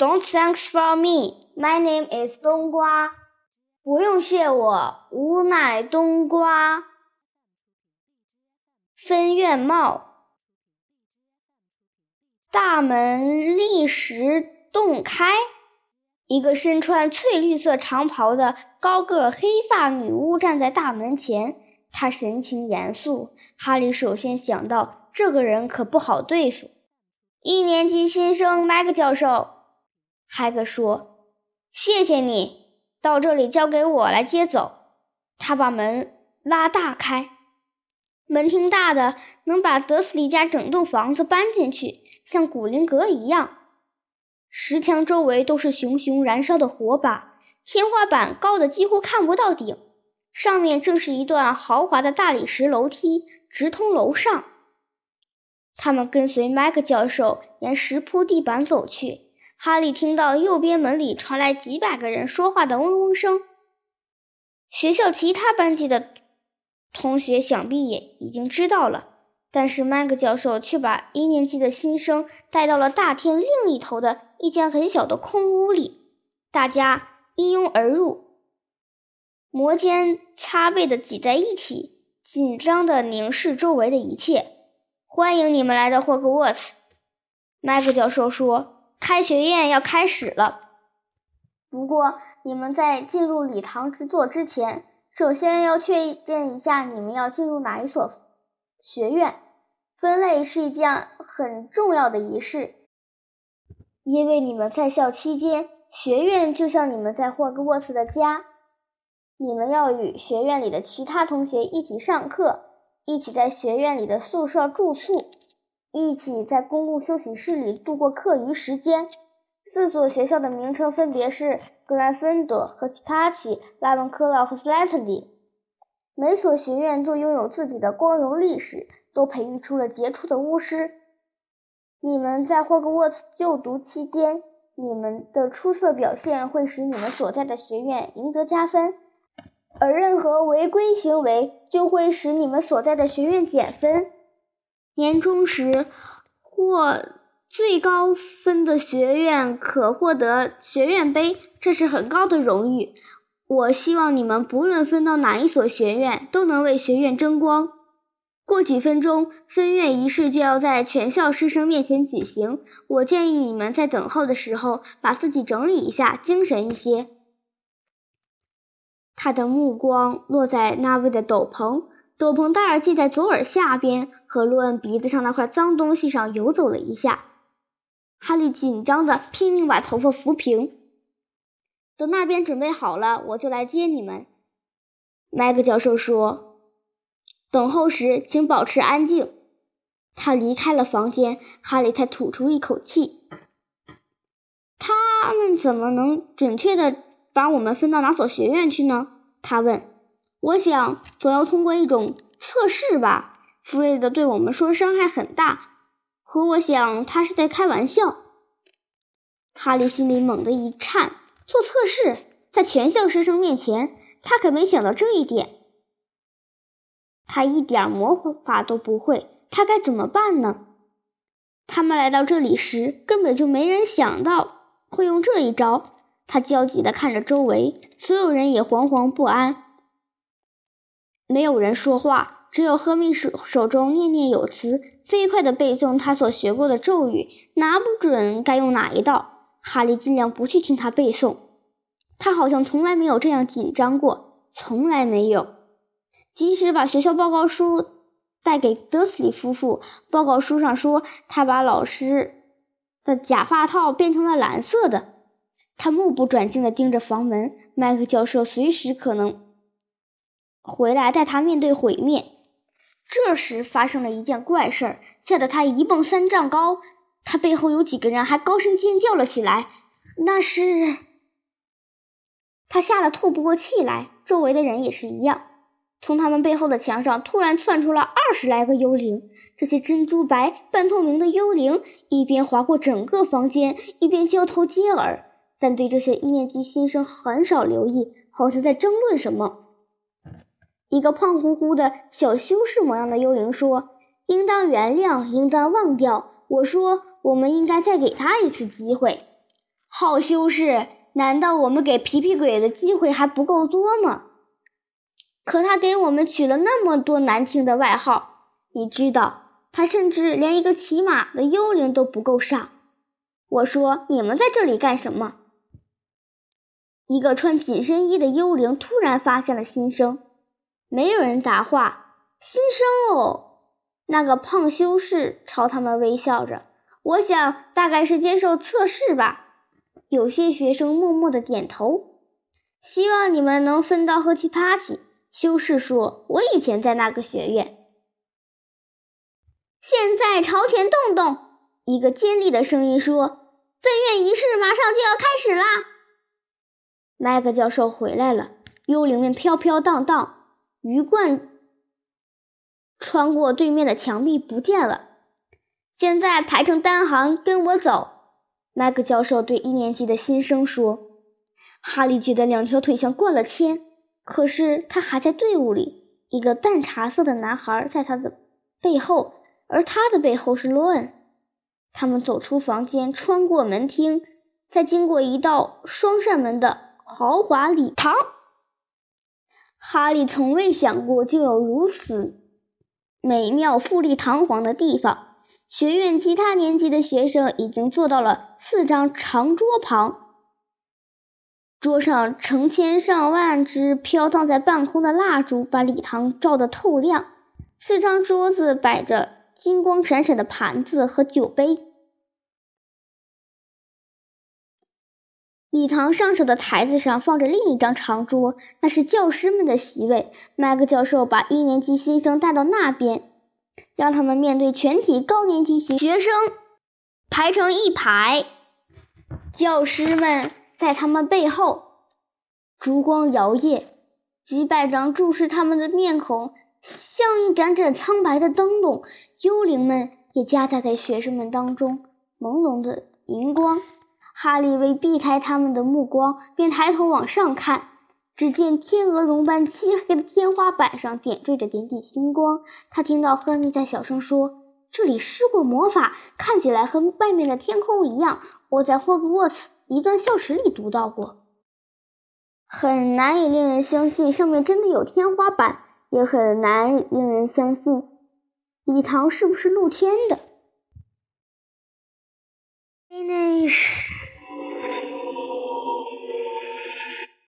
Don't thanks for me. My name is 冬瓜。不用谢我，吾乃冬瓜。分院帽，大门立时洞开，一个身穿翠绿色长袍的高个黑发女巫站在大门前，她神情严肃。哈利首先想到，这个人可不好对付。一年级新生麦克教授，海格说：“谢谢你，到这里交给我来接走。”他把门拉大开。门挺大的，能把德斯里家整栋房子搬进去，像古灵阁一样。石墙周围都是熊熊燃烧的火把，天花板高的几乎看不到顶，上面正是一段豪华的大理石楼梯，直通楼上。他们跟随麦克教授沿石铺地板走去。哈利听到右边门里传来几百个人说话的嗡嗡声。学校其他班级的。同学想必也已经知道了，但是麦克教授却把一年级的新生带到了大厅另一头的一间很小的空屋里。大家一拥而入，摩肩擦背地挤在一起，紧张地凝视周围的一切。欢迎你们来到霍格沃茨，麦克教授说：“开学宴要开始了，不过你们在进入礼堂之座之前。”首先要确认一下，你们要进入哪一所学院？分类是一件很重要的仪式，因为你们在校期间，学院就像你们在霍格沃茨的家。你们要与学院里的其他同学一起上课，一起在学院里的宿舍住宿，一起在公共休息室里度过课余时间。四所学校的名称分别是。格兰芬多、和其他奇、拉文克劳和斯莱特林，每所学院都拥有自己的光荣历史，都培育出了杰出的巫师。你们在霍格沃茨就读期间，你们的出色表现会使你们所在的学院赢得加分，而任何违规行为就会使你们所在的学院减分。年终时获。最高分的学院可获得学院杯，这是很高的荣誉。我希望你们不论分到哪一所学院，都能为学院争光。过几分钟，分院仪式就要在全校师生面前举行。我建议你们在等候的时候，把自己整理一下，精神一些。他的目光落在那位的斗篷，斗篷戴儿系在左耳下边，和洛恩鼻子上那块脏东西上游走了一下。哈利紧张的拼命把头发抚平。等那边准备好了，我就来接你们。”麦克教授说。“等候时请保持安静。”他离开了房间，哈利才吐出一口气。“他们怎么能准确的把我们分到哪所学院去呢？”他问。“我想总要通过一种测试吧。”弗瑞德对我们说：“伤害很大。”可我想，他是在开玩笑。哈利心里猛地一颤，做测试，在全校师生面前，他可没想到这一点。他一点魔法都不会，他该怎么办呢？他们来到这里时，根本就没人想到会用这一招。他焦急地看着周围，所有人也惶惶不安。没有人说话，只有赫密手手中念念有词。飞快地背诵他所学过的咒语，拿不准该用哪一道。哈利尽量不去听他背诵，他好像从来没有这样紧张过，从来没有。即使把学校报告书带给德斯里夫妇，报告书上说他把老师的假发套变成了蓝色的。他目不转睛地盯着房门，麦克教授随时可能回来带他面对毁灭。这时发生了一件怪事儿，吓得他一蹦三丈高。他背后有几个人还高声尖叫了起来。那是他吓得透不过气来，周围的人也是一样。从他们背后的墙上突然窜出了二十来个幽灵，这些珍珠白、半透明的幽灵一边划过整个房间，一边交头接耳，但对这些一年级新生很少留意，好像在争论什么。一个胖乎乎的小修士模样的幽灵说：“应当原谅，应当忘掉。”我说：“我们应该再给他一次机会。”好修士，难道我们给皮皮鬼的机会还不够多吗？可他给我们取了那么多难听的外号，你知道，他甚至连一个骑马的幽灵都不够上。我说：“你们在这里干什么？”一个穿紧身衣的幽灵突然发现了新生，没有人答话。新生哦，那个胖修士朝他们微笑着。我想大概是接受测试吧。有些学生默默的点头。希望你们能分到喝气 party。修士说：“我以前在那个学院。”现在朝前动动。一个尖利的声音说：“分院仪式马上就要开始啦！”麦克教授回来了，幽灵们飘飘荡荡，鱼贯穿过对面的墙壁不见了。现在排成单行，跟我走。麦克教授对一年级的新生说。哈利觉得两条腿像灌了铅，可是他还在队伍里。一个淡茶色的男孩在他的背后，而他的背后是罗恩。他们走出房间，穿过门厅，再经过一道双扇门的。豪华礼堂，哈利从未想过就有如此美妙、富丽堂皇的地方。学院其他年级的学生已经坐到了四张长桌旁，桌上成千上万只飘荡在半空的蜡烛把礼堂照得透亮。四张桌子摆着金光闪闪的盘子和酒杯。礼堂上首的台子上放着另一张长桌，那是教师们的席位。麦克教授把一年级新生带到那边，让他们面对全体高年级学生，排成一排。教师们在他们背后，烛光摇曳，几百张注视他们的面孔像一盏盏苍白的灯笼。幽灵们也夹杂在学生们当中，朦胧的荧光。哈利为避开他们的目光，便抬头往上看，只见天鹅绒般漆黑的天花板上点缀着点点星光。他听到赫密在小声说：“这里施过魔法，看起来和外面的天空一样。我在霍格沃茨一段校史里读到过。很难以令人相信上面真的有天花板，也很难令人相信礼堂是不是露天的。”Finish。